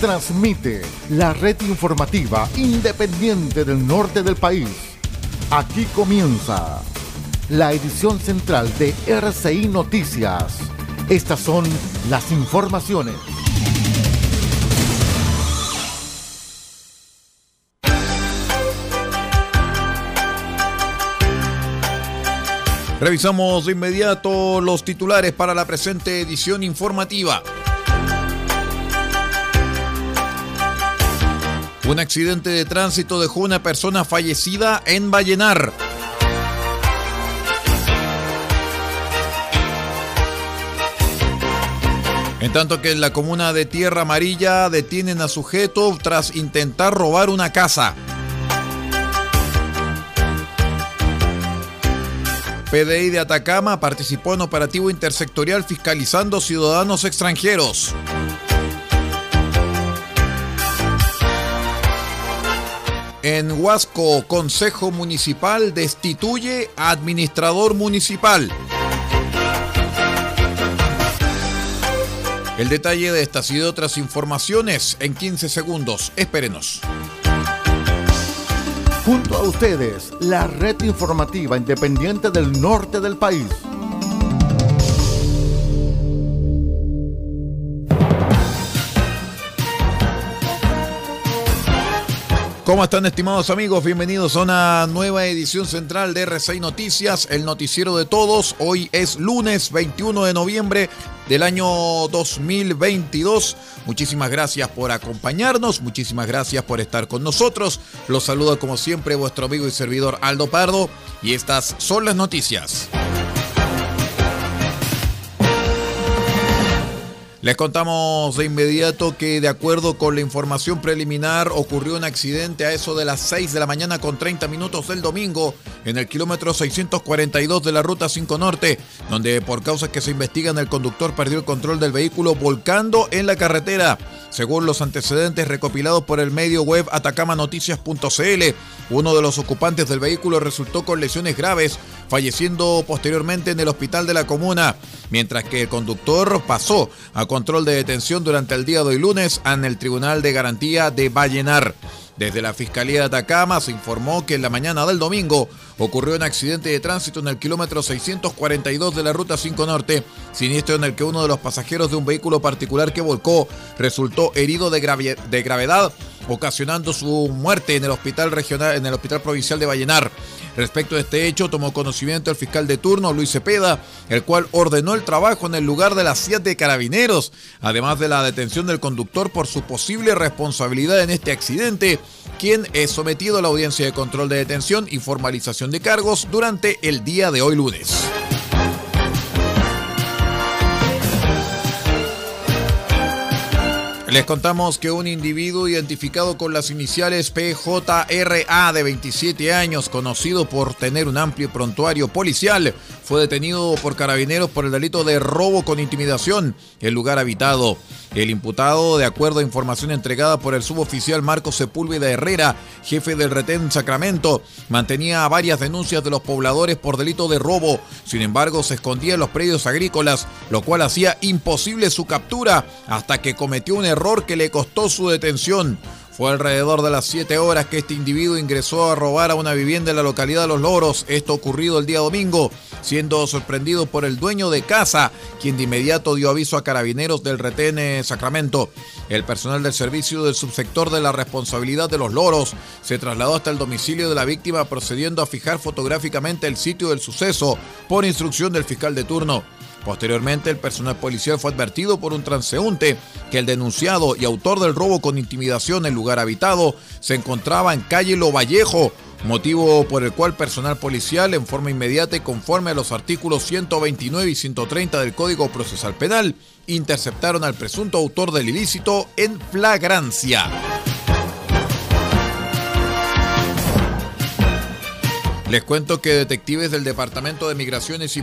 transmite la red informativa independiente del norte del país. Aquí comienza la edición central de RCI Noticias. Estas son las informaciones. Revisamos de inmediato los titulares para la presente edición informativa. Un accidente de tránsito dejó una persona fallecida en Vallenar. En tanto que en la comuna de Tierra Amarilla detienen a sujeto tras intentar robar una casa. PDI de Atacama participó en operativo intersectorial fiscalizando ciudadanos extranjeros. En Huasco, Consejo Municipal destituye a administrador municipal. El detalle de estas y de otras informaciones en 15 segundos. Espérenos. Junto a ustedes, la red informativa independiente del norte del país. ¿Cómo están estimados amigos? Bienvenidos a una nueva edición central de R6 Noticias, el noticiero de todos. Hoy es lunes 21 de noviembre del año 2022. Muchísimas gracias por acompañarnos, muchísimas gracias por estar con nosotros. Los saluda como siempre vuestro amigo y servidor Aldo Pardo y estas son las noticias. Les contamos de inmediato que de acuerdo con la información preliminar ocurrió un accidente a eso de las 6 de la mañana con 30 minutos del domingo en el kilómetro 642 de la ruta 5 Norte, donde por causas que se investigan el conductor perdió el control del vehículo volcando en la carretera. Según los antecedentes recopilados por el medio web atacamanoticias.cl, uno de los ocupantes del vehículo resultó con lesiones graves, falleciendo posteriormente en el hospital de la comuna, mientras que el conductor pasó a control de detención durante el día de hoy lunes en el Tribunal de Garantía de Vallenar. Desde la Fiscalía de Atacama se informó que en la mañana del domingo ocurrió un accidente de tránsito en el kilómetro 642 de la Ruta 5 Norte, siniestro en el que uno de los pasajeros de un vehículo particular que volcó resultó herido de, de gravedad, ocasionando su muerte en el hospital regional, en el hospital provincial de Vallenar. Respecto a este hecho, tomó conocimiento el fiscal de turno, Luis Cepeda, el cual ordenó el trabajo en el lugar de las siete carabineros, además de la detención del conductor por su posible responsabilidad en este accidente, quien es sometido a la audiencia de control de detención y formalización de cargos durante el día de hoy lunes. Les contamos que un individuo identificado con las iniciales PJRA de 27 años, conocido por tener un amplio prontuario policial, fue detenido por carabineros por el delito de robo con intimidación en lugar habitado. El imputado, de acuerdo a información entregada por el suboficial Marcos Sepúlveda Herrera, jefe del retén Sacramento, mantenía varias denuncias de los pobladores por delito de robo. Sin embargo, se escondía en los predios agrícolas, lo cual hacía imposible su captura hasta que cometió un error que le costó su detención Fue alrededor de las 7 horas que este individuo ingresó a robar a una vivienda en la localidad de Los Loros. Esto ocurrido el día domingo, siendo sorprendido por el dueño de casa, quien de inmediato dio aviso a carabineros del retén Sacramento. El personal del servicio del subsector de la responsabilidad de Los Loros se trasladó hasta el domicilio de la víctima procediendo a fijar fotográficamente el sitio del suceso por instrucción del fiscal de turno. Posteriormente, el personal policial fue advertido por un transeúnte que el denunciado y autor del robo con intimidación en lugar habitado se encontraba en calle Lo Vallejo, motivo por el cual personal policial en forma inmediata y conforme a los artículos 129 y 130 del Código Procesal Penal interceptaron al presunto autor del ilícito en flagrancia. Les cuento que detectives del Departamento de Migraciones y,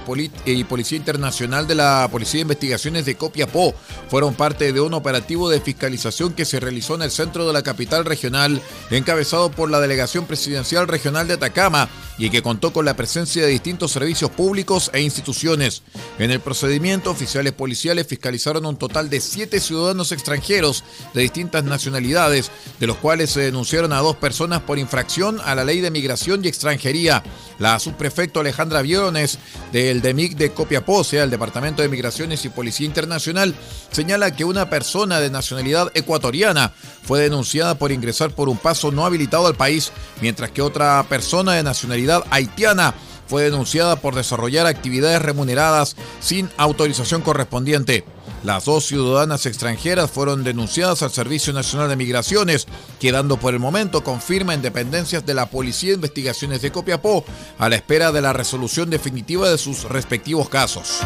Policía Internacional de la Policía de Investigaciones de Copiapó fueron parte de un operativo de fiscalización que se realizó en el centro de la capital regional, encabezado por la Delegación Presidencial Regional de Atacama y que contó con la presencia de distintos servicios públicos e instituciones. En el procedimiento, oficiales policiales fiscalizaron un total de siete ciudadanos extranjeros de distintas nacionalidades, de los cuales se denunciaron a dos personas por infracción a la ley de migración y extranjería la subprefecto Alejandra Viones del DEMIC de Copiapó, sea el Departamento de Migraciones y Policía Internacional, señala que una persona de nacionalidad ecuatoriana fue denunciada por ingresar por un paso no habilitado al país, mientras que otra persona de nacionalidad haitiana fue denunciada por desarrollar actividades remuneradas sin autorización correspondiente. Las dos ciudadanas extranjeras fueron denunciadas al Servicio Nacional de Migraciones, quedando por el momento con firma en dependencias de la Policía de Investigaciones de Copiapó, a la espera de la resolución definitiva de sus respectivos casos.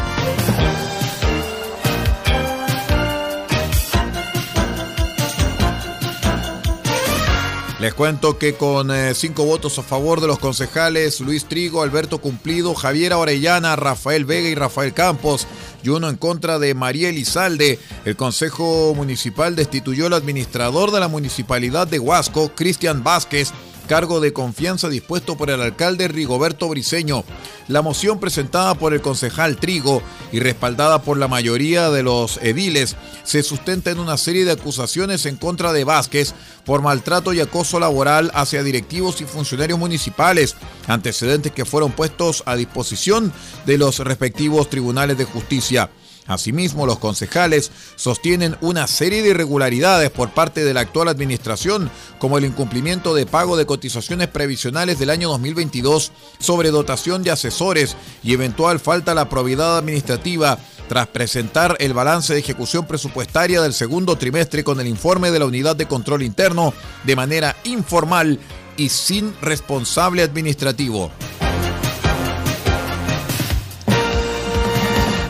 Les cuento que con eh, cinco votos a favor de los concejales Luis Trigo, Alberto Cumplido, Javier Orellana, Rafael Vega y Rafael Campos, y uno en contra de María Elizalde, el Consejo Municipal destituyó al administrador de la Municipalidad de Huasco, Cristian Vázquez, cargo de confianza dispuesto por el alcalde Rigoberto Briceño. La moción presentada por el concejal Trigo y respaldada por la mayoría de los ediles se sustenta en una serie de acusaciones en contra de Vázquez por maltrato y acoso laboral hacia directivos y funcionarios municipales, antecedentes que fueron puestos a disposición de los respectivos tribunales de justicia. Asimismo, los concejales sostienen una serie de irregularidades por parte de la actual administración, como el incumplimiento de pago de cotizaciones previsionales del año 2022, sobredotación de asesores y eventual falta a la probidad administrativa tras presentar el balance de ejecución presupuestaria del segundo trimestre con el informe de la Unidad de Control Interno de manera informal y sin responsable administrativo.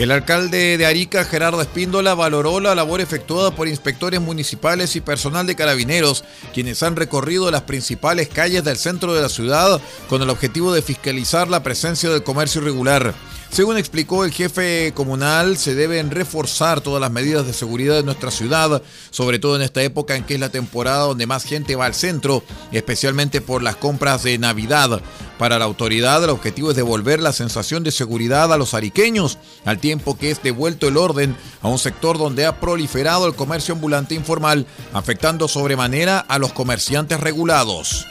El alcalde de Arica, Gerardo Espíndola, valoró la labor efectuada por inspectores municipales y personal de carabineros, quienes han recorrido las principales calles del centro de la ciudad con el objetivo de fiscalizar la presencia del comercio irregular. Según explicó el jefe comunal, se deben reforzar todas las medidas de seguridad de nuestra ciudad, sobre todo en esta época en que es la temporada donde más gente va al centro, especialmente por las compras de Navidad. Para la autoridad, el objetivo es devolver la sensación de seguridad a los ariqueños, al tiempo que es devuelto el orden a un sector donde ha proliferado el comercio ambulante informal, afectando sobremanera a los comerciantes regulados.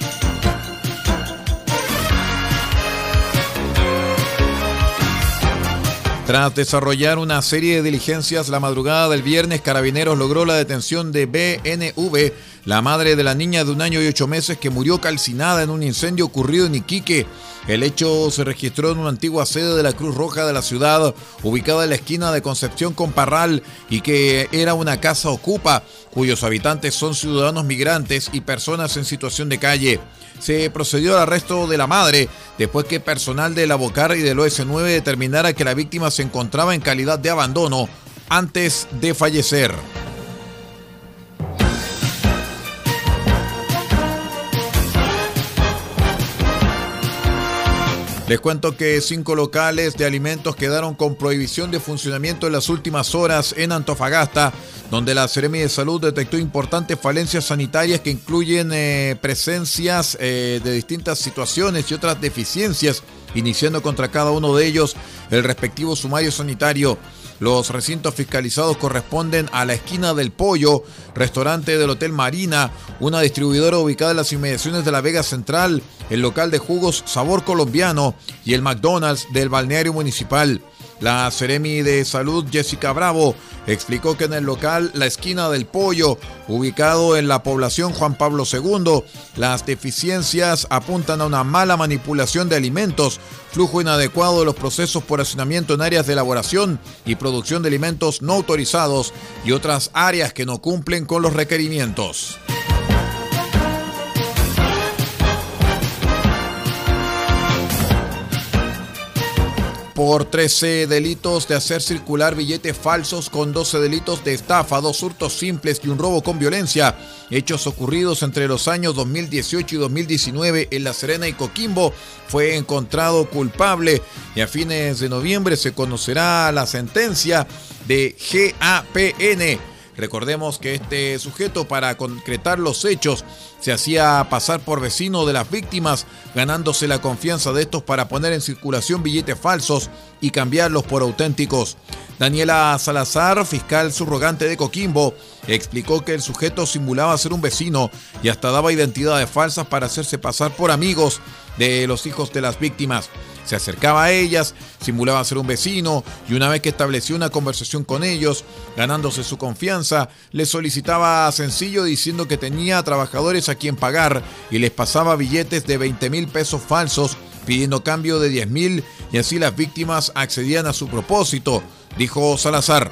Tras desarrollar una serie de diligencias la madrugada del viernes, Carabineros logró la detención de BNV, la madre de la niña de un año y ocho meses que murió calcinada en un incendio ocurrido en Iquique. El hecho se registró en una antigua sede de la Cruz Roja de la ciudad, ubicada en la esquina de Concepción con Parral, y que era una casa ocupa, cuyos habitantes son ciudadanos migrantes y personas en situación de calle se procedió al arresto de la madre después que personal de la Bocar y del OS9 determinara que la víctima se encontraba en calidad de abandono antes de fallecer. Les cuento que cinco locales de alimentos quedaron con prohibición de funcionamiento en las últimas horas en Antofagasta, donde la Seremi de Salud detectó importantes falencias sanitarias que incluyen eh, presencias eh, de distintas situaciones y otras deficiencias, iniciando contra cada uno de ellos el respectivo sumario sanitario. Los recintos fiscalizados corresponden a la esquina del Pollo, restaurante del Hotel Marina, una distribuidora ubicada en las inmediaciones de la Vega Central, el local de jugos Sabor Colombiano y el McDonald's del balneario municipal. La Seremi de Salud Jessica Bravo explicó que en el local La Esquina del Pollo, ubicado en la población Juan Pablo II, las deficiencias apuntan a una mala manipulación de alimentos, flujo inadecuado de los procesos por hacinamiento en áreas de elaboración y producción de alimentos no autorizados y otras áreas que no cumplen con los requerimientos. Por 13 delitos de hacer circular billetes falsos con 12 delitos de estafa, dos hurtos simples y un robo con violencia. Hechos ocurridos entre los años 2018 y 2019 en La Serena y Coquimbo. Fue encontrado culpable y a fines de noviembre se conocerá la sentencia de GAPN. Recordemos que este sujeto, para concretar los hechos, se hacía pasar por vecino de las víctimas, ganándose la confianza de estos para poner en circulación billetes falsos y cambiarlos por auténticos. Daniela Salazar, fiscal subrogante de Coquimbo, explicó que el sujeto simulaba ser un vecino y hasta daba identidades falsas para hacerse pasar por amigos de los hijos de las víctimas. Se acercaba a ellas, simulaba ser un vecino y una vez que estableció una conversación con ellos, ganándose su confianza, les solicitaba sencillo diciendo que tenía trabajadores a quien pagar y les pasaba billetes de 20 mil pesos falsos pidiendo cambio de 10 mil y así las víctimas accedían a su propósito, dijo Salazar.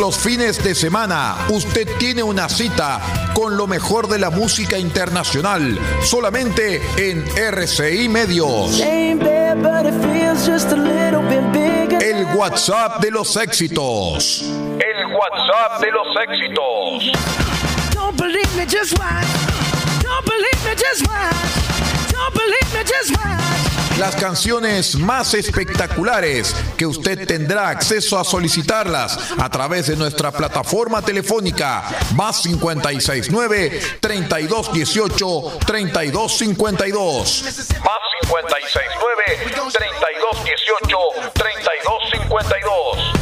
Los fines de semana usted tiene una cita con lo mejor de la música internacional, solamente en RCI Medios. El WhatsApp de los éxitos. El WhatsApp de los éxitos. Don't believe me, just watch. Don't believe me, just watch. Don't believe me, just watch. Las canciones más espectaculares que usted tendrá acceso a solicitarlas a través de nuestra plataforma telefónica más 569 3218 3252. Más 569 3218 3252.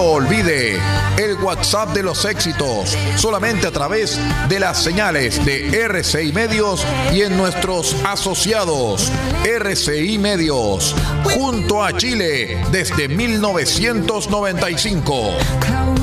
Olvide, el WhatsApp de los éxitos, solamente a través de las señales de RCI Medios y en nuestros asociados RCI Medios, junto a Chile desde 1995.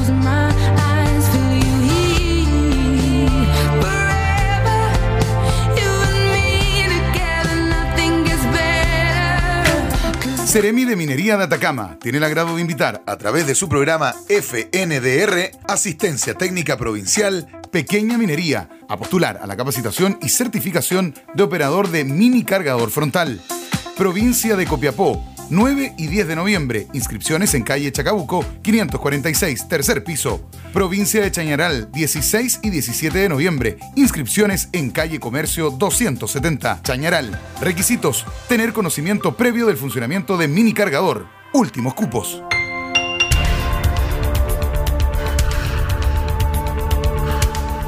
Seremi de Minería de Atacama tiene el agrado de invitar a través de su programa FNDR, Asistencia Técnica Provincial, Pequeña Minería, a postular a la capacitación y certificación de operador de mini cargador frontal. Provincia de Copiapó, 9 y 10 de noviembre. Inscripciones en calle Chacabuco, 546, tercer piso. Provincia de Chañaral, 16 y 17 de noviembre. Inscripciones en calle Comercio 270, Chañaral. Requisitos: tener conocimiento previo del funcionamiento de mini cargador. Últimos cupos.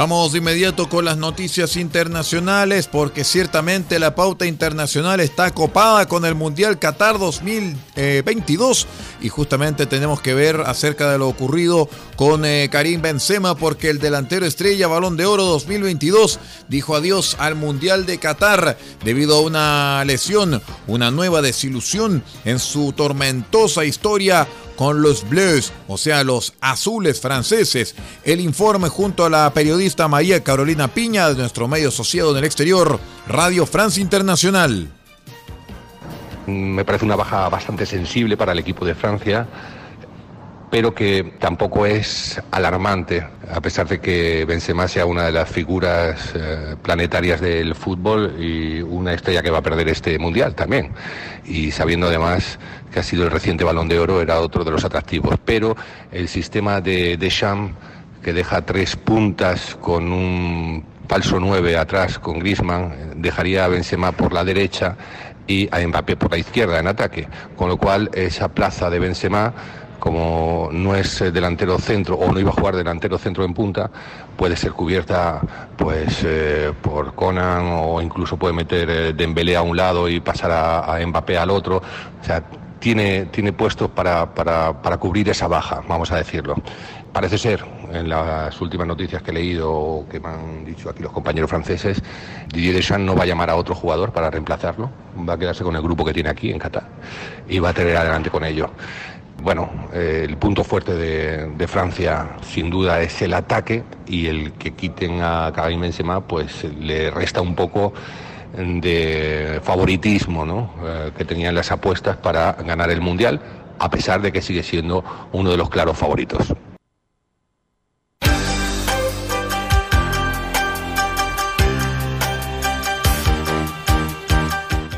Vamos de inmediato con las noticias internacionales porque ciertamente la pauta internacional está copada con el Mundial Qatar 2022 y justamente tenemos que ver acerca de lo ocurrido con eh, Karim Benzema porque el delantero estrella Balón de Oro 2022 dijo adiós al Mundial de Qatar debido a una lesión, una nueva desilusión en su tormentosa historia con los Bleus, o sea, los azules franceses. El informe junto a la periodista María Carolina Piña de nuestro medio asociado en el exterior, Radio France Internacional. Me parece una baja bastante sensible para el equipo de Francia pero que tampoco es alarmante, a pesar de que Benzema sea una de las figuras eh, planetarias del fútbol y una estrella que va a perder este mundial también. Y sabiendo además que ha sido el reciente balón de oro, era otro de los atractivos. Pero el sistema de Deschamps, que deja tres puntas con un falso 9 atrás con Griezmann, dejaría a Benzema por la derecha y a Mbappé por la izquierda en ataque. Con lo cual esa plaza de Benzema como no es eh, delantero centro o no iba a jugar delantero centro en punta, puede ser cubierta pues eh, por Conan o incluso puede meter eh, Dembélé a un lado y pasar a, a Mbappé al otro. O sea, tiene, tiene puestos para, para, para, cubrir esa baja, vamos a decirlo. Parece ser, en las últimas noticias que he leído o que me han dicho aquí los compañeros franceses, Didier Deschamps no va a llamar a otro jugador para reemplazarlo, va a quedarse con el grupo que tiene aquí en Qatar y va a tener adelante con ello. Bueno, eh, el punto fuerte de, Francia sin duda es el ataque y el que quiten a Karim Benzema pues le resta un poco de favoritismo ¿no? eh, que tenían las apuestas para ganar el Mundial, a pesar de que sigue siendo uno de los claros favoritos.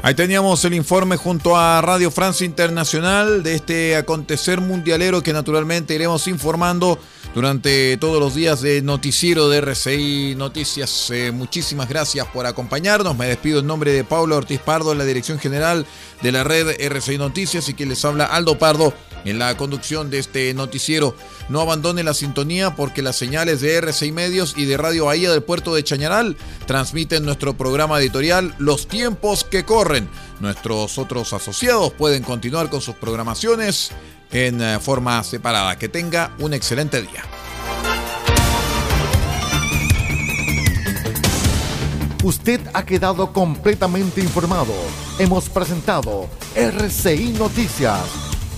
Ahí teníamos el informe junto a Radio Francia Internacional de este acontecer mundialero que naturalmente iremos informando durante todos los días de noticiero de RCI Noticias. Eh, muchísimas gracias por acompañarnos. Me despido en nombre de Pablo Ortiz Pardo, la dirección general de la red RCI Noticias y quien les habla Aldo Pardo en la conducción de este noticiero. No abandone la sintonía porque las señales de RCI Medios y de Radio Bahía del puerto de Chañaral transmiten nuestro programa editorial Los tiempos que corren. Nuestros otros asociados pueden continuar con sus programaciones en eh, forma separada. Que tenga un excelente día. Usted ha quedado completamente informado. Hemos presentado RCI Noticias,